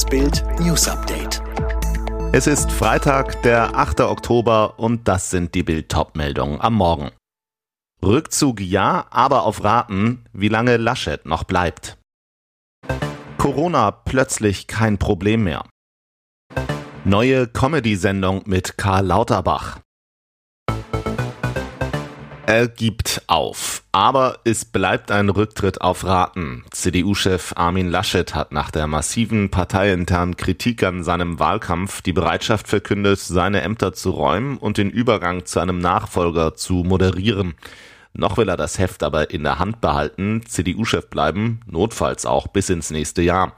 Das Bild News Update. Es ist Freitag, der 8. Oktober und das sind die Bild meldungen am Morgen. Rückzug ja, aber auf Raten, wie lange Laschet noch bleibt. Corona plötzlich kein Problem mehr. Neue Comedy-Sendung mit Karl Lauterbach. Er gibt auf. Aber es bleibt ein Rücktritt auf Raten. CDU-Chef Armin Laschet hat nach der massiven parteiinternen Kritik an seinem Wahlkampf die Bereitschaft verkündet, seine Ämter zu räumen und den Übergang zu einem Nachfolger zu moderieren. Noch will er das Heft aber in der Hand behalten, CDU-Chef bleiben, notfalls auch bis ins nächste Jahr.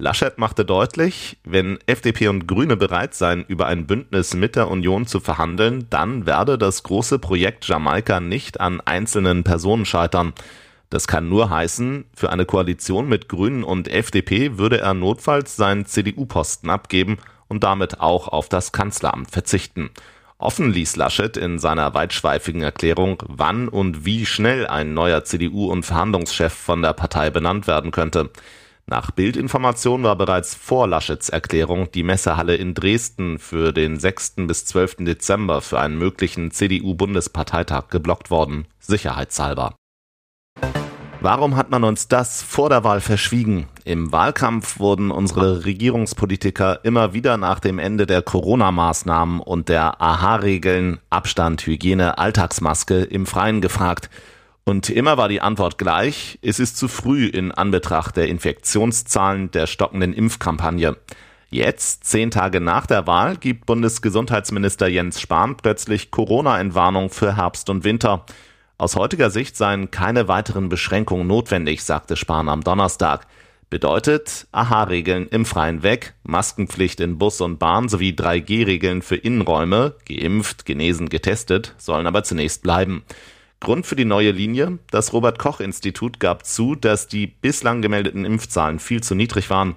Laschet machte deutlich, wenn FDP und Grüne bereit seien, über ein Bündnis mit der Union zu verhandeln, dann werde das große Projekt Jamaika nicht an einzelnen Personen scheitern. Das kann nur heißen, für eine Koalition mit Grünen und FDP würde er notfalls seinen CDU-Posten abgeben und damit auch auf das Kanzleramt verzichten. Offen ließ Laschet in seiner weitschweifigen Erklärung, wann und wie schnell ein neuer CDU- und Verhandlungschef von der Partei benannt werden könnte. Nach Bildinformation war bereits vor Laschets Erklärung die Messehalle in Dresden für den 6. bis 12. Dezember für einen möglichen CDU-Bundesparteitag geblockt worden, sicherheitshalber. Warum hat man uns das vor der Wahl verschwiegen? Im Wahlkampf wurden unsere Regierungspolitiker immer wieder nach dem Ende der Corona-Maßnahmen und der AHA-Regeln Abstand, Hygiene, Alltagsmaske im Freien gefragt. Und immer war die Antwort gleich, es ist zu früh in Anbetracht der Infektionszahlen der stockenden Impfkampagne. Jetzt, zehn Tage nach der Wahl, gibt Bundesgesundheitsminister Jens Spahn plötzlich Corona-Entwarnung für Herbst und Winter. Aus heutiger Sicht seien keine weiteren Beschränkungen notwendig, sagte Spahn am Donnerstag. Bedeutet AHA-Regeln im Freien weg, Maskenpflicht in Bus und Bahn sowie 3G-Regeln für Innenräume, geimpft, genesen, getestet, sollen aber zunächst bleiben. Grund für die neue Linie? Das Robert Koch Institut gab zu, dass die bislang gemeldeten Impfzahlen viel zu niedrig waren.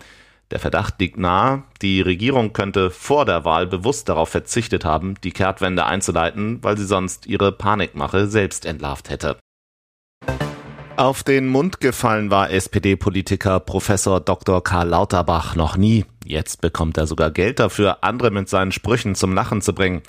Der Verdacht liegt nahe, die Regierung könnte vor der Wahl bewusst darauf verzichtet haben, die Kehrtwende einzuleiten, weil sie sonst ihre Panikmache selbst entlarvt hätte. Auf den Mund gefallen war SPD-Politiker Professor Dr. Karl Lauterbach noch nie. Jetzt bekommt er sogar Geld dafür, andere mit seinen Sprüchen zum Lachen zu bringen.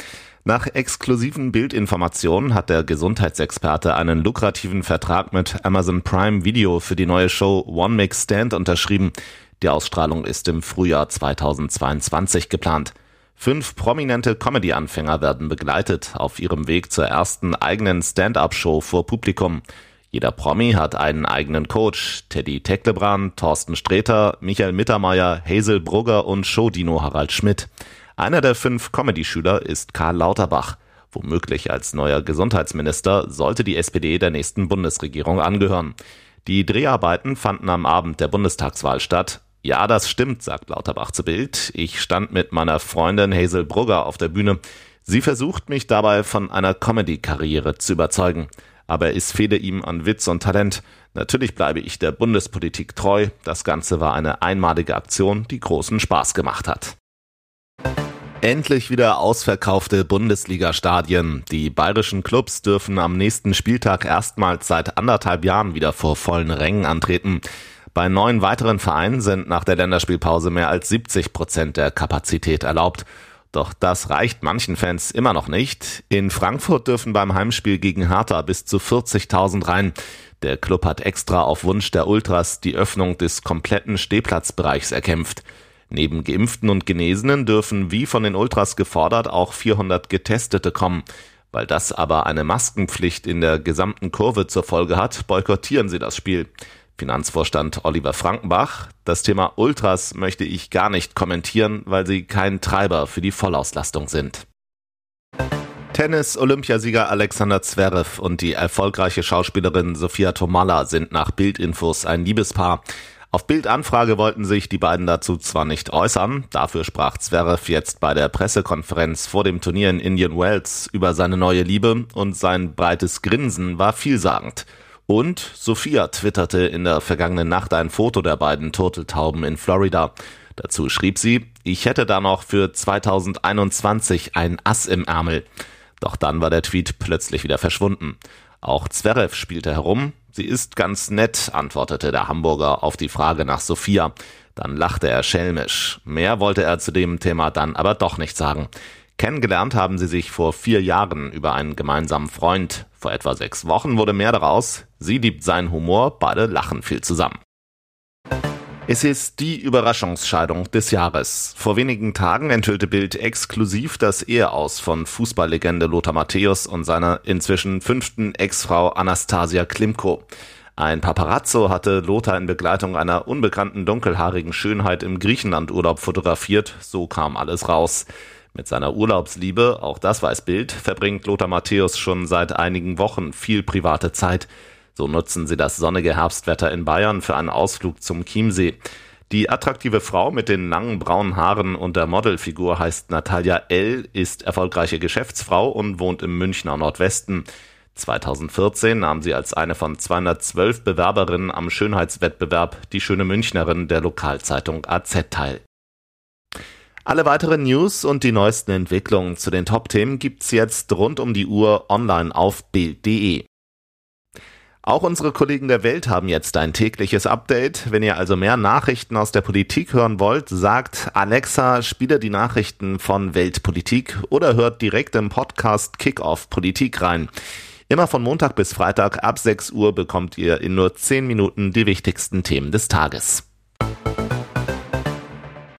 Nach exklusiven Bildinformationen hat der Gesundheitsexperte einen lukrativen Vertrag mit Amazon Prime Video für die neue Show One Mix Stand unterschrieben. Die Ausstrahlung ist im Frühjahr 2022 geplant. Fünf prominente Comedy-Anfänger werden begleitet auf ihrem Weg zur ersten eigenen Stand-up-Show vor Publikum. Jeder Promi hat einen eigenen Coach. Teddy Tecklebrand, Thorsten Sträter, Michael Mittermeier, Hazel Brugger und Showdino Harald Schmidt. Einer der fünf Comedy-Schüler ist Karl Lauterbach. Womöglich als neuer Gesundheitsminister sollte die SPD der nächsten Bundesregierung angehören. Die Dreharbeiten fanden am Abend der Bundestagswahl statt. Ja, das stimmt, sagt Lauterbach zu Bild. Ich stand mit meiner Freundin Hazel Brugger auf der Bühne. Sie versucht mich dabei von einer Comedy-Karriere zu überzeugen. Aber es fehle ihm an Witz und Talent. Natürlich bleibe ich der Bundespolitik treu. Das Ganze war eine einmalige Aktion, die großen Spaß gemacht hat. Endlich wieder ausverkaufte Bundesliga-Stadien. Die bayerischen Clubs dürfen am nächsten Spieltag erstmals seit anderthalb Jahren wieder vor vollen Rängen antreten. Bei neun weiteren Vereinen sind nach der Länderspielpause mehr als 70 Prozent der Kapazität erlaubt. Doch das reicht manchen Fans immer noch nicht. In Frankfurt dürfen beim Heimspiel gegen Hertha bis zu 40.000 rein. Der Club hat extra auf Wunsch der Ultras die Öffnung des kompletten Stehplatzbereichs erkämpft. Neben Geimpften und Genesenen dürfen wie von den Ultras gefordert auch 400 Getestete kommen. Weil das aber eine Maskenpflicht in der gesamten Kurve zur Folge hat, boykottieren sie das Spiel. Finanzvorstand Oliver Frankenbach. Das Thema Ultras möchte ich gar nicht kommentieren, weil sie kein Treiber für die Vollauslastung sind. Tennis-Olympiasieger Alexander Zverev und die erfolgreiche Schauspielerin Sophia Tomalla sind nach Bildinfos ein Liebespaar. Auf Bildanfrage wollten sich die beiden dazu zwar nicht äußern, dafür sprach Zverev jetzt bei der Pressekonferenz vor dem Turnier in Indian Wells über seine neue Liebe und sein breites Grinsen war vielsagend. Und Sophia twitterte in der vergangenen Nacht ein Foto der beiden Turteltauben in Florida. Dazu schrieb sie, ich hätte da noch für 2021 ein Ass im Ärmel. Doch dann war der Tweet plötzlich wieder verschwunden. Auch Zverev spielte herum, Sie ist ganz nett, antwortete der Hamburger auf die Frage nach Sophia. Dann lachte er schelmisch. Mehr wollte er zu dem Thema dann aber doch nicht sagen. Kennengelernt haben sie sich vor vier Jahren über einen gemeinsamen Freund. Vor etwa sechs Wochen wurde mehr daraus. Sie liebt seinen Humor, beide lachen viel zusammen. Es ist die Überraschungsscheidung des Jahres. Vor wenigen Tagen enthüllte Bild exklusiv das Eheaus von Fußballlegende Lothar Matthäus und seiner inzwischen fünften Ex-Frau Anastasia Klimko. Ein Paparazzo hatte Lothar in Begleitung einer unbekannten dunkelhaarigen Schönheit im Griechenlandurlaub fotografiert, so kam alles raus. Mit seiner Urlaubsliebe, auch das weiß Bild, verbringt Lothar Matthäus schon seit einigen Wochen viel private Zeit. So nutzen sie das sonnige Herbstwetter in Bayern für einen Ausflug zum Chiemsee. Die attraktive Frau mit den langen braunen Haaren und der Modelfigur heißt Natalia L., ist erfolgreiche Geschäftsfrau und wohnt im Münchner Nordwesten. 2014 nahm sie als eine von 212 Bewerberinnen am Schönheitswettbewerb Die schöne Münchnerin der Lokalzeitung AZ teil. Alle weiteren News und die neuesten Entwicklungen zu den Top-Themen gibt's jetzt rund um die Uhr online auf Bild.de. Auch unsere Kollegen der Welt haben jetzt ein tägliches Update. Wenn ihr also mehr Nachrichten aus der Politik hören wollt, sagt Alexa, spiele die Nachrichten von Weltpolitik oder hört direkt im Podcast Kickoff Politik rein. Immer von Montag bis Freitag ab 6 Uhr bekommt ihr in nur 10 Minuten die wichtigsten Themen des Tages.